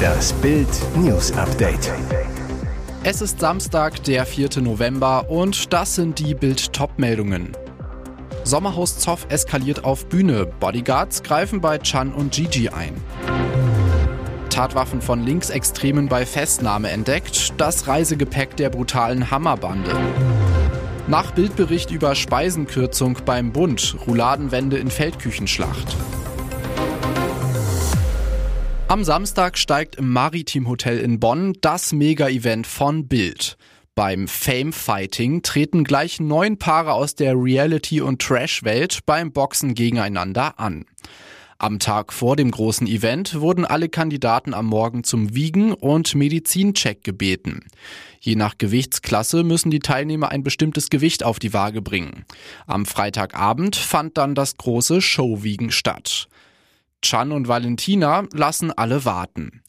Das Bild News Update. Es ist Samstag, der 4. November und das sind die Bild Top-Meldungen. Sommerhaus Zoff eskaliert auf Bühne. Bodyguards greifen bei Chan und Gigi ein. Tatwaffen von Linksextremen bei Festnahme entdeckt. Das Reisegepäck der brutalen Hammerbande. Nach Bildbericht über Speisenkürzung beim Bund. Rouladenwende in Feldküchenschlacht. Am Samstag steigt im Maritim Hotel in Bonn das Mega-Event von Bild. Beim Fame Fighting treten gleich neun Paare aus der Reality- und Trash-Welt beim Boxen gegeneinander an. Am Tag vor dem großen Event wurden alle Kandidaten am Morgen zum Wiegen und Medizincheck gebeten. Je nach Gewichtsklasse müssen die Teilnehmer ein bestimmtes Gewicht auf die Waage bringen. Am Freitagabend fand dann das große Showwiegen statt. Chan und Valentina lassen alle warten.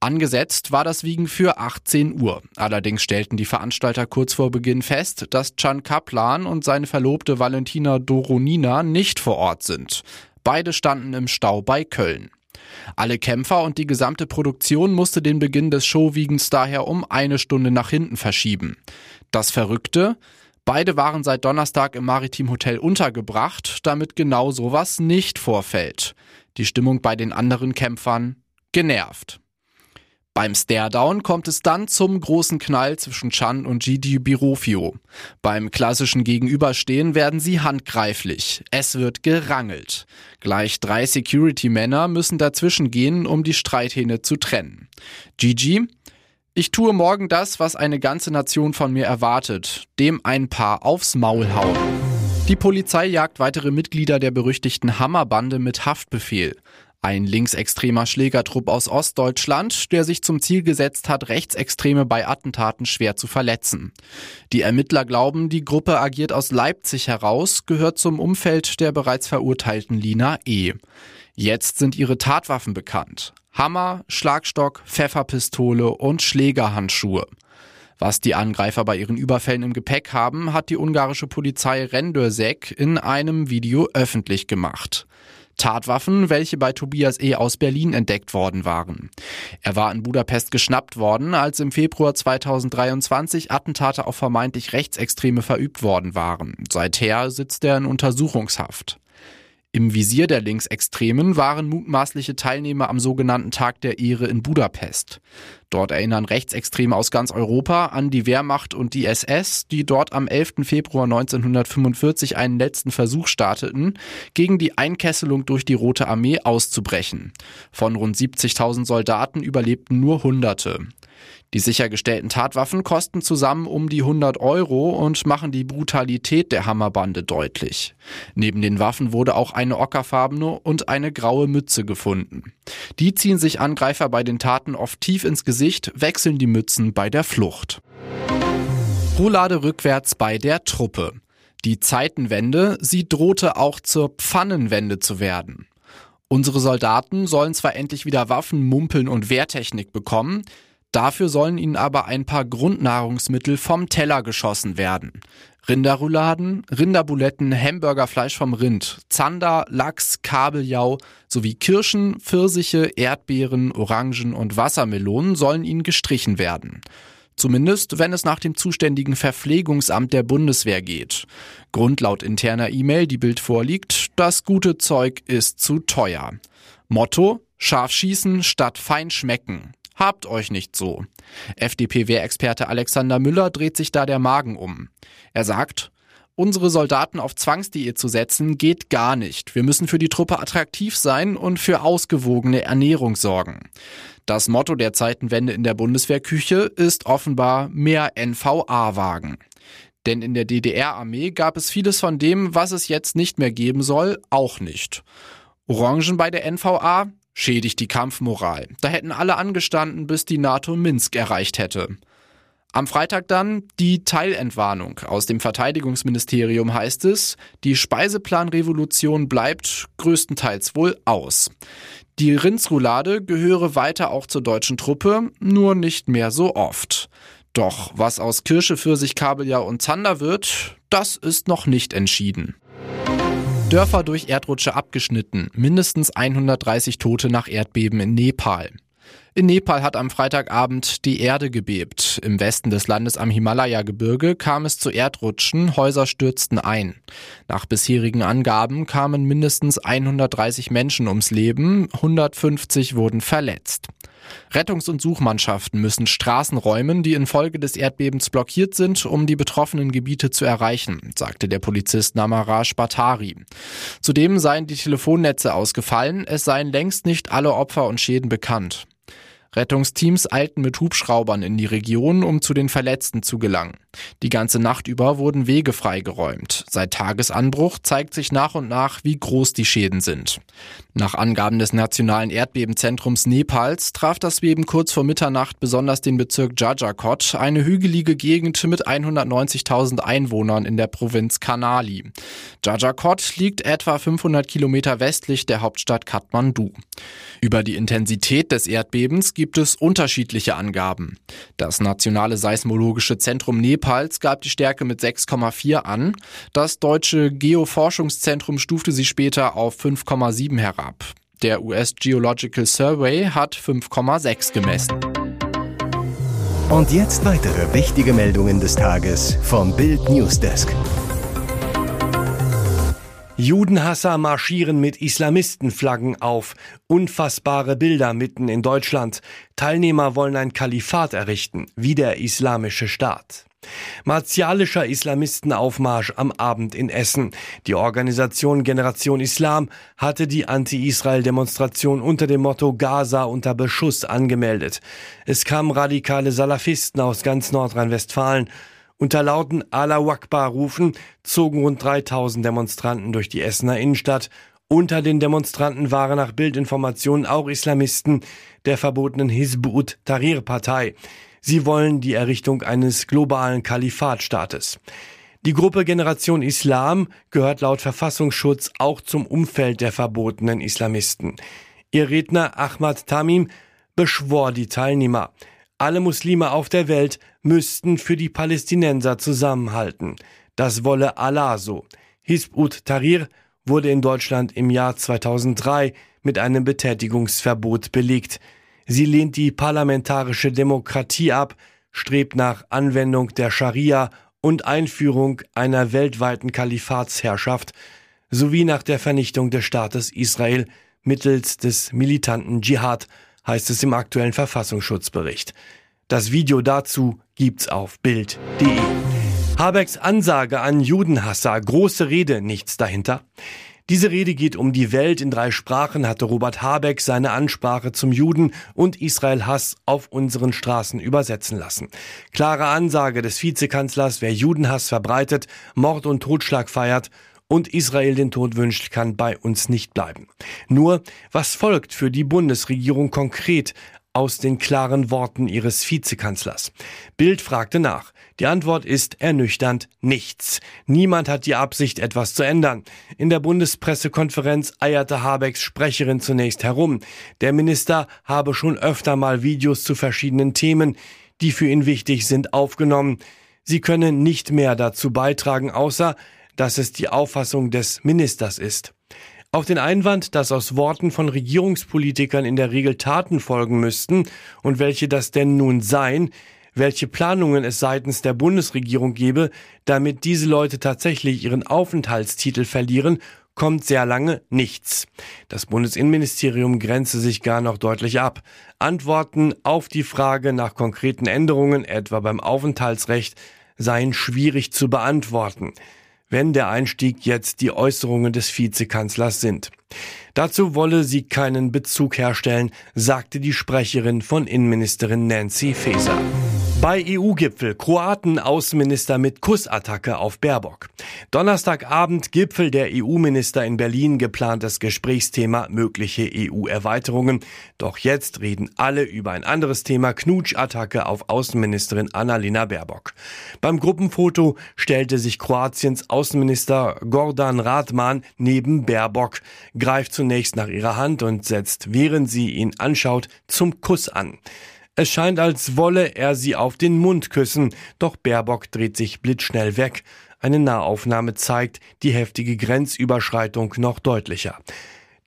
Angesetzt war das Wiegen für 18 Uhr. Allerdings stellten die Veranstalter kurz vor Beginn fest, dass Chan Kaplan und seine Verlobte Valentina Doronina nicht vor Ort sind. Beide standen im Stau bei Köln. Alle Kämpfer und die gesamte Produktion musste den Beginn des Showwiegens daher um eine Stunde nach hinten verschieben. Das Verrückte? Beide waren seit Donnerstag im Maritim Hotel untergebracht, damit genau sowas nicht vorfällt. Die Stimmung bei den anderen Kämpfern genervt. Beim Staredown kommt es dann zum großen Knall zwischen Chan und Gigi Birofio. Beim klassischen Gegenüberstehen werden sie handgreiflich. Es wird gerangelt. Gleich drei Security-Männer müssen dazwischen gehen, um die Streithähne zu trennen. Gigi, ich tue morgen das, was eine ganze Nation von mir erwartet, dem ein Paar aufs Maul hauen. Die Polizei jagt weitere Mitglieder der berüchtigten Hammerbande mit Haftbefehl. Ein linksextremer Schlägertrupp aus Ostdeutschland, der sich zum Ziel gesetzt hat, Rechtsextreme bei Attentaten schwer zu verletzen. Die Ermittler glauben, die Gruppe agiert aus Leipzig heraus, gehört zum Umfeld der bereits verurteilten Lina E. Jetzt sind ihre Tatwaffen bekannt. Hammer, Schlagstock, Pfefferpistole und Schlägerhandschuhe. Was die Angreifer bei ihren Überfällen im Gepäck haben, hat die ungarische Polizei Rendörsek in einem Video öffentlich gemacht. Tatwaffen, welche bei Tobias E. aus Berlin entdeckt worden waren. Er war in Budapest geschnappt worden, als im Februar 2023 Attentate auf vermeintlich Rechtsextreme verübt worden waren. Seither sitzt er in Untersuchungshaft. Im Visier der Linksextremen waren mutmaßliche Teilnehmer am sogenannten Tag der Ehre in Budapest. Dort erinnern Rechtsextreme aus ganz Europa an die Wehrmacht und die SS, die dort am 11. Februar 1945 einen letzten Versuch starteten, gegen die Einkesselung durch die Rote Armee auszubrechen. Von rund 70.000 Soldaten überlebten nur Hunderte. Die sichergestellten Tatwaffen kosten zusammen um die 100 Euro und machen die Brutalität der Hammerbande deutlich. Neben den Waffen wurde auch eine ockerfarbene und eine graue Mütze gefunden. Die ziehen sich Angreifer bei den Taten oft tief ins Gesicht, wechseln die Mützen bei der Flucht. Roulade rückwärts bei der Truppe. Die Zeitenwende, sie drohte auch zur Pfannenwende zu werden. Unsere Soldaten sollen zwar endlich wieder Waffen, Mumpeln und Wehrtechnik bekommen, Dafür sollen ihnen aber ein paar Grundnahrungsmittel vom Teller geschossen werden. Rinderrouladen, Rinderbuletten, Hamburgerfleisch vom Rind, Zander, Lachs, Kabeljau sowie Kirschen, Pfirsiche, Erdbeeren, Orangen und Wassermelonen sollen ihnen gestrichen werden. Zumindest, wenn es nach dem zuständigen Verpflegungsamt der Bundeswehr geht. Grund laut interner E-Mail, die Bild vorliegt, das gute Zeug ist zu teuer. Motto, scharf schießen statt fein schmecken. Habt euch nicht so. FDP-Wehrexperte Alexander Müller dreht sich da der Magen um. Er sagt, Unsere Soldaten auf Zwangsdiät zu setzen, geht gar nicht. Wir müssen für die Truppe attraktiv sein und für ausgewogene Ernährung sorgen. Das Motto der Zeitenwende in der Bundeswehrküche ist offenbar mehr NVA-Wagen. Denn in der DDR-Armee gab es vieles von dem, was es jetzt nicht mehr geben soll, auch nicht. Orangen bei der NVA? Schädigt die Kampfmoral. Da hätten alle angestanden, bis die NATO Minsk erreicht hätte. Am Freitag dann die Teilentwarnung. Aus dem Verteidigungsministerium heißt es, die Speiseplanrevolution bleibt größtenteils wohl aus. Die Rindsroulade gehöre weiter auch zur deutschen Truppe, nur nicht mehr so oft. Doch was aus Kirsche, Pfirsich, Kabeljau und Zander wird, das ist noch nicht entschieden. Dörfer durch Erdrutsche abgeschnitten, mindestens 130 Tote nach Erdbeben in Nepal. In Nepal hat am Freitagabend die Erde gebebt. Im Westen des Landes am Himalaya-Gebirge kam es zu Erdrutschen, Häuser stürzten ein. Nach bisherigen Angaben kamen mindestens 130 Menschen ums Leben, 150 wurden verletzt. Rettungs- und Suchmannschaften müssen Straßen räumen, die infolge des Erdbebens blockiert sind, um die betroffenen Gebiete zu erreichen, sagte der Polizist Namaraj Batari. Zudem seien die Telefonnetze ausgefallen, es seien längst nicht alle Opfer und Schäden bekannt. Rettungsteams eilten mit Hubschraubern in die Region, um zu den Verletzten zu gelangen. Die ganze Nacht über wurden Wege freigeräumt. Seit Tagesanbruch zeigt sich nach und nach, wie groß die Schäden sind. Nach Angaben des Nationalen Erdbebenzentrums Nepals traf das Beben kurz vor Mitternacht besonders den Bezirk Jajakot, eine hügelige Gegend mit 190.000 Einwohnern in der Provinz Kanali. Jajakot liegt etwa 500 Kilometer westlich der Hauptstadt Kathmandu. Über die Intensität des Erdbebens gibt es unterschiedliche Angaben. Das Nationale Seismologische Zentrum Nepals gab die Stärke mit 6,4 an. Das deutsche Geoforschungszentrum stufte sie später auf 5,7 herab. Der US Geological Survey hat 5,6 gemessen. Und jetzt weitere wichtige Meldungen des Tages vom Bild Newsdesk. Judenhasser marschieren mit Islamistenflaggen auf. Unfassbare Bilder mitten in Deutschland. Teilnehmer wollen ein Kalifat errichten, wie der Islamische Staat. Martialischer Islamistenaufmarsch am Abend in Essen. Die Organisation Generation Islam hatte die Anti-Israel-Demonstration unter dem Motto Gaza unter Beschuss angemeldet. Es kamen radikale Salafisten aus ganz Nordrhein-Westfalen unter lauten Allah Akbar rufen zogen rund 3000 Demonstranten durch die Essener Innenstadt. Unter den Demonstranten waren nach Bildinformationen auch Islamisten der verbotenen Hizb Tahrir Partei. Sie wollen die Errichtung eines globalen Kalifatstaates. Die Gruppe Generation Islam gehört laut Verfassungsschutz auch zum Umfeld der verbotenen Islamisten. Ihr Redner Ahmad Tamim beschwor die Teilnehmer. Alle Muslime auf der Welt müssten für die Palästinenser zusammenhalten. Das wolle Allah so. Hizb ut-Tahrir wurde in Deutschland im Jahr 2003 mit einem Betätigungsverbot belegt. Sie lehnt die parlamentarische Demokratie ab, strebt nach Anwendung der Scharia und Einführung einer weltweiten Kalifatsherrschaft sowie nach der Vernichtung des Staates Israel mittels des militanten Dschihad heißt es im aktuellen Verfassungsschutzbericht. Das Video dazu gibt's auf Bild.de. Habecks Ansage an Judenhasser, große Rede, nichts dahinter. Diese Rede geht um die Welt in drei Sprachen, hatte Robert Habeck seine Ansprache zum Juden und Israel Hass auf unseren Straßen übersetzen lassen. Klare Ansage des Vizekanzlers, wer Judenhass verbreitet, Mord und Totschlag feiert und Israel den Tod wünscht, kann bei uns nicht bleiben. Nur, was folgt für die Bundesregierung konkret aus den klaren Worten ihres Vizekanzlers? Bild fragte nach. Die Antwort ist ernüchternd nichts. Niemand hat die Absicht, etwas zu ändern. In der Bundespressekonferenz eierte Habecks Sprecherin zunächst herum. Der Minister habe schon öfter mal Videos zu verschiedenen Themen, die für ihn wichtig sind, aufgenommen. Sie können nicht mehr dazu beitragen, außer dass es die Auffassung des Ministers ist. Auf den Einwand, dass aus Worten von Regierungspolitikern in der Regel Taten folgen müssten und welche das denn nun seien, welche Planungen es seitens der Bundesregierung gebe, damit diese Leute tatsächlich ihren Aufenthaltstitel verlieren, kommt sehr lange nichts. Das Bundesinnenministerium grenze sich gar noch deutlich ab. Antworten auf die Frage nach konkreten Änderungen, etwa beim Aufenthaltsrecht, seien schwierig zu beantworten wenn der Einstieg jetzt die Äußerungen des Vizekanzlers sind. Dazu wolle sie keinen Bezug herstellen, sagte die Sprecherin von Innenministerin Nancy Faeser. Bei EU-Gipfel Kroaten Außenminister mit Kussattacke auf Baerbock. Donnerstagabend Gipfel der EU-Minister in Berlin geplantes Gesprächsthema mögliche EU-Erweiterungen. Doch jetzt reden alle über ein anderes Thema Knutschattacke auf Außenministerin Annalena Baerbock. Beim Gruppenfoto stellte sich Kroatiens Außenminister Gordan Radman neben Baerbock, greift zunächst nach ihrer Hand und setzt, während sie ihn anschaut, zum Kuss an. Es scheint, als wolle er sie auf den Mund küssen, doch Baerbock dreht sich blitzschnell weg. Eine Nahaufnahme zeigt die heftige Grenzüberschreitung noch deutlicher.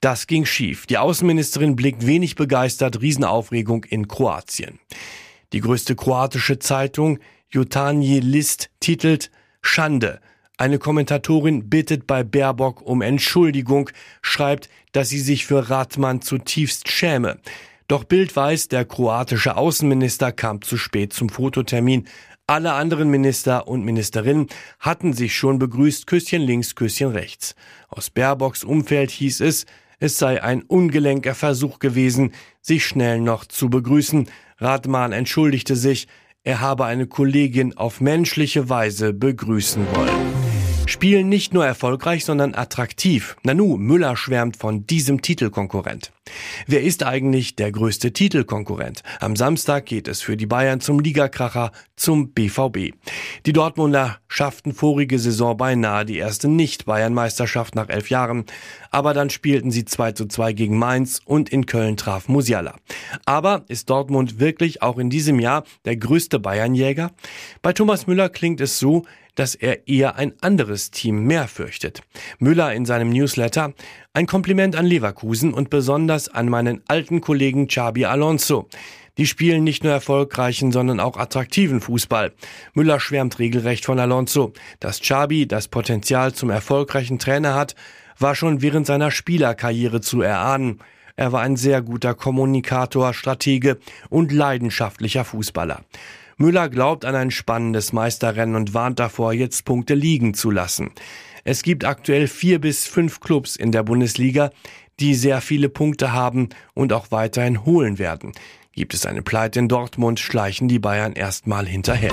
Das ging schief. Die Außenministerin blickt wenig begeistert Riesenaufregung in Kroatien. Die größte kroatische Zeitung, Jutanji List, titelt Schande. Eine Kommentatorin bittet bei Baerbock um Entschuldigung, schreibt, dass sie sich für Radmann zutiefst schäme. Doch Bild weiß, der kroatische Außenminister kam zu spät zum Fototermin. Alle anderen Minister und Ministerinnen hatten sich schon begrüßt, Küsschen links, Küsschen rechts. Aus Baerbocks Umfeld hieß es, es sei ein ungelenker Versuch gewesen, sich schnell noch zu begrüßen. Radmann entschuldigte sich, er habe eine Kollegin auf menschliche Weise begrüßen wollen. Spielen nicht nur erfolgreich, sondern attraktiv. Nanu, Müller schwärmt von diesem Titelkonkurrent. Wer ist eigentlich der größte Titelkonkurrent? Am Samstag geht es für die Bayern zum Ligakracher, zum BVB. Die Dortmunder schafften vorige Saison beinahe die erste Nicht-Bayern-Meisterschaft nach elf Jahren. Aber dann spielten sie 2 zu 2 gegen Mainz und in Köln traf Musiala. Aber ist Dortmund wirklich auch in diesem Jahr der größte Bayernjäger? Bei Thomas Müller klingt es so, dass er eher ein anderes Team mehr fürchtet. Müller in seinem Newsletter ein Kompliment an Leverkusen und besonders an meinen alten Kollegen Xabi Alonso. Die spielen nicht nur erfolgreichen, sondern auch attraktiven Fußball. Müller schwärmt regelrecht von Alonso. Dass Xabi das Potenzial zum erfolgreichen Trainer hat, war schon während seiner Spielerkarriere zu erahnen. Er war ein sehr guter Kommunikator, Stratege und leidenschaftlicher Fußballer. Müller glaubt an ein spannendes Meisterrennen und warnt davor, jetzt Punkte liegen zu lassen. Es gibt aktuell vier bis fünf Clubs in der Bundesliga, die sehr viele Punkte haben und auch weiterhin holen werden. Gibt es eine Pleite in Dortmund, schleichen die Bayern erstmal hinterher.